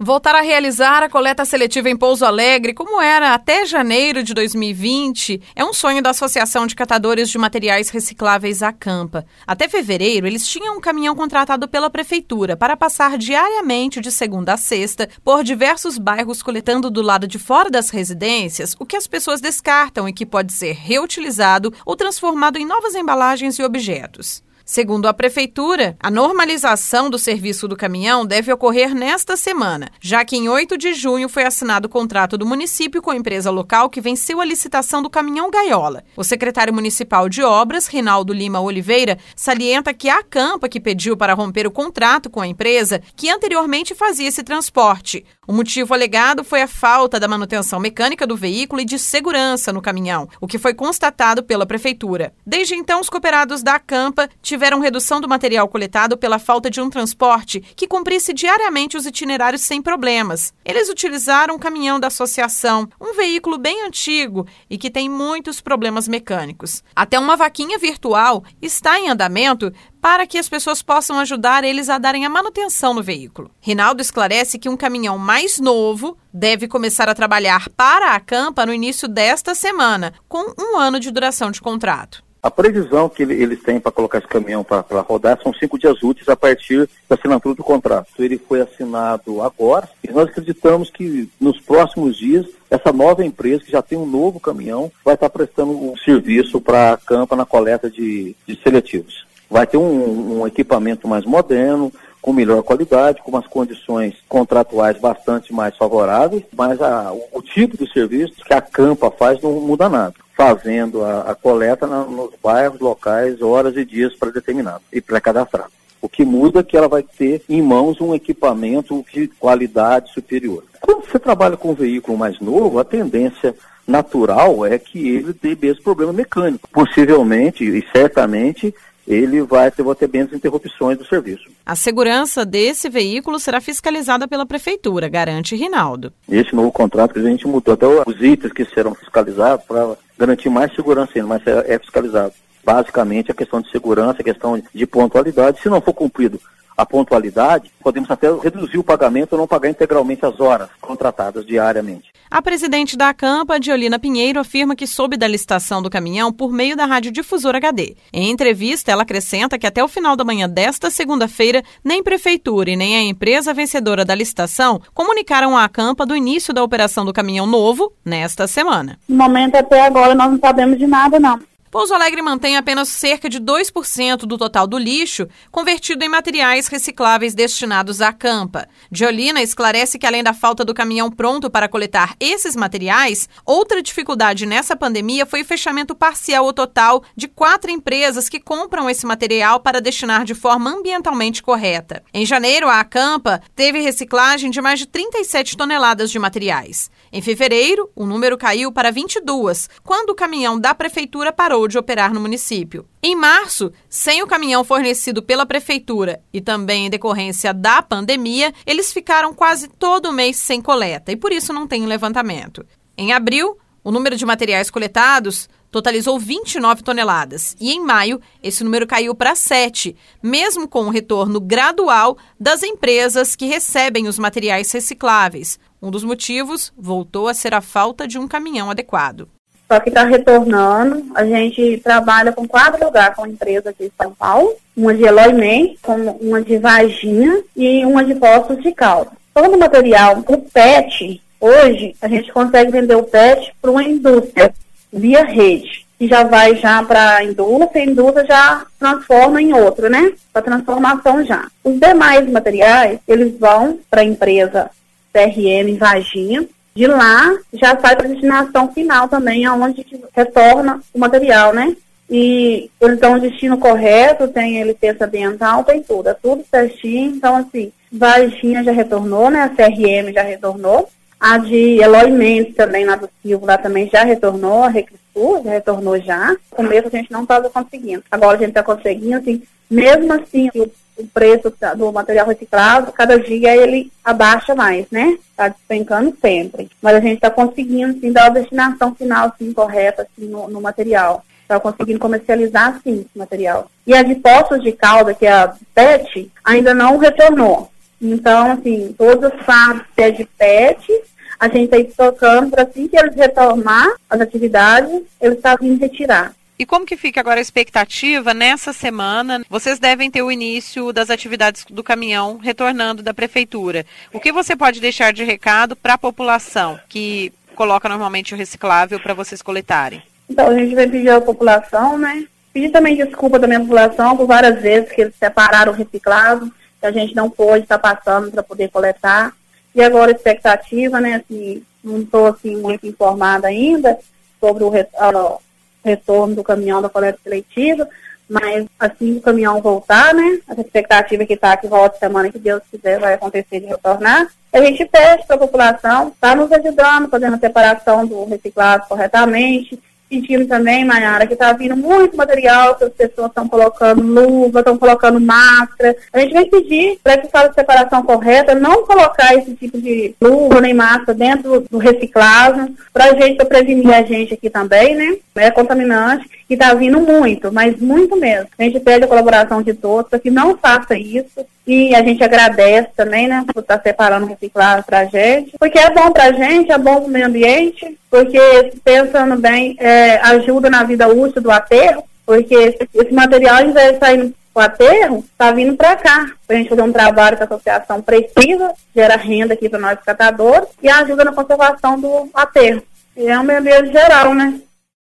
Voltar a realizar a coleta seletiva em Pouso Alegre, como era até janeiro de 2020, é um sonho da Associação de Catadores de Materiais Recicláveis Acampa. Até fevereiro, eles tinham um caminhão contratado pela prefeitura para passar diariamente de segunda a sexta por diversos bairros coletando do lado de fora das residências o que as pessoas descartam e que pode ser reutilizado ou transformado em novas embalagens e objetos. Segundo a Prefeitura, a normalização do serviço do caminhão deve ocorrer nesta semana, já que em 8 de junho foi assinado o contrato do município com a empresa local que venceu a licitação do caminhão Gaiola. O secretário municipal de obras, Rinaldo Lima Oliveira, salienta que a Campa que pediu para romper o contrato com a empresa que anteriormente fazia esse transporte. O motivo alegado foi a falta da manutenção mecânica do veículo e de segurança no caminhão, o que foi constatado pela Prefeitura. Desde então, os cooperados da Campa tiveram tiveram redução do material coletado pela falta de um transporte que cumprisse diariamente os itinerários sem problemas. Eles utilizaram um caminhão da associação, um veículo bem antigo e que tem muitos problemas mecânicos. Até uma vaquinha virtual está em andamento para que as pessoas possam ajudar eles a darem a manutenção no veículo. Rinaldo esclarece que um caminhão mais novo deve começar a trabalhar para a Campa no início desta semana, com um ano de duração de contrato. A previsão que eles têm para colocar esse caminhão para rodar são cinco dias úteis a partir da assinatura do contrato. Ele foi assinado agora e nós acreditamos que nos próximos dias essa nova empresa, que já tem um novo caminhão, vai estar prestando um serviço para a Campa na coleta de, de seletivos. Vai ter um, um equipamento mais moderno, com melhor qualidade, com umas condições contratuais bastante mais favoráveis, mas a, o, o, tipo de serviço que a Campa faz não muda nada fazendo a, a coleta na, nos bairros, locais, horas e dias pré-determinados e pré-cadastrados. O que muda é que ela vai ter em mãos um equipamento de qualidade superior. Quando você trabalha com um veículo mais novo, a tendência natural é que ele tenha esse problema mecânico. Possivelmente e certamente ele vai ter, ter menos interrupções do serviço. A segurança desse veículo será fiscalizada pela Prefeitura, garante Rinaldo. Esse novo contrato que a gente mudou, até os itens que serão fiscalizados para garantir mais segurança ainda, mas é, é fiscalizado. Basicamente a questão de segurança, a questão de pontualidade. Se não for cumprido a pontualidade, podemos até reduzir o pagamento ou não pagar integralmente as horas contratadas diariamente. A presidente da Acampa, Diolina Pinheiro, afirma que soube da licitação do caminhão por meio da Rádio Difusora HD. Em entrevista, ela acrescenta que até o final da manhã desta segunda-feira, nem prefeitura e nem a empresa vencedora da licitação comunicaram à Acampa do início da operação do caminhão novo nesta semana. No momento até agora nós não sabemos de nada não. Pouso Alegre mantém apenas cerca de 2% do total do lixo convertido em materiais recicláveis destinados à campa. Diolina esclarece que, além da falta do caminhão pronto para coletar esses materiais, outra dificuldade nessa pandemia foi o fechamento parcial ou total de quatro empresas que compram esse material para destinar de forma ambientalmente correta. Em janeiro, a Acampa teve reciclagem de mais de 37 toneladas de materiais. Em fevereiro, o número caiu para 22, quando o caminhão da prefeitura parou de operar no município. Em março, sem o caminhão fornecido pela prefeitura e também em decorrência da pandemia, eles ficaram quase todo mês sem coleta e por isso não tem levantamento. Em abril, o número de materiais coletados totalizou 29 toneladas e em maio esse número caiu para 7, mesmo com o retorno gradual das empresas que recebem os materiais recicláveis. Um dos motivos voltou a ser a falta de um caminhão adequado. Só que está retornando. A gente trabalha com quatro lugares com empresa aqui em São Paulo. Uma de Eloy Men, uma de Varginha e uma de Poços de Calda. Todo o material, o PET, hoje, a gente consegue vender o PET para uma indústria via rede. Que já vai já para a indústria, a indústria já transforma em outro, né? Para transformação já. Os demais materiais, eles vão para a empresa CRM Varginha, de lá já sai para a destinação final também, aonde retorna o material, né? E eles dão o destino correto, tem licença ambiental, tem tudo, é tudo certinho. Então, assim, Varginha já retornou, né? A CRM já retornou. A de Eloy Mendes também, lá do Silvo, lá também já retornou, a Recristur já retornou já. No começo a gente não estava conseguindo. Agora a gente está conseguindo, assim, mesmo assim, o o preço do material reciclado, cada dia ele abaixa mais, né? Está despencando sempre. Mas a gente está conseguindo, sim, dar a destinação final, assim, correta, assim, no, no material. Está conseguindo comercializar, sim, esse material. E a de poços de calda, que é a PET, ainda não retornou. Então, assim, todos os fardos que é de PET, a gente está tocando para assim que eles retomar as atividades, eles estão tá vindo retirar. E como que fica agora a expectativa nessa semana? Vocês devem ter o início das atividades do caminhão retornando da prefeitura. O que você pode deixar de recado para a população que coloca normalmente o reciclável para vocês coletarem? Então, a gente vai pedir à população, né? Pedir também desculpa da minha população por várias vezes que eles separaram o reciclável, que a gente não pôde estar passando para poder coletar. E agora a expectativa, né? Assim, não estou assim, muito informada ainda sobre o, uh, retorno do caminhão da coleta seletiva, mas assim que o caminhão voltar, né, a expectativa que está que volte semana que Deus quiser vai acontecer de retornar, a gente pede para a população estar tá nos ajudando, fazendo a separação do reciclado corretamente, pedindo também, Mayara, que está vindo muito material, que as pessoas estão colocando luva, estão colocando máscara. A gente vai pedir para que faça a separação correta, não colocar esse tipo de luva nem máscara dentro do reciclável, para a gente, para prevenir a gente aqui também, né? É contaminante e está vindo muito, mas muito mesmo. A gente pede a colaboração de todos para que não faça isso. E a gente agradece também, né, por estar tá separando o reciclado para a gente. Porque é bom para a gente, é bom para o meio ambiente, porque, pensando bem, é, ajuda na vida útil do aterro, porque esse, esse material, invés de sair o aterro, está vindo para cá, para a gente fazer um trabalho que a associação precisa, gera renda aqui para nós catadores e ajuda na conservação do aterro. E é um meio ambiente geral, né?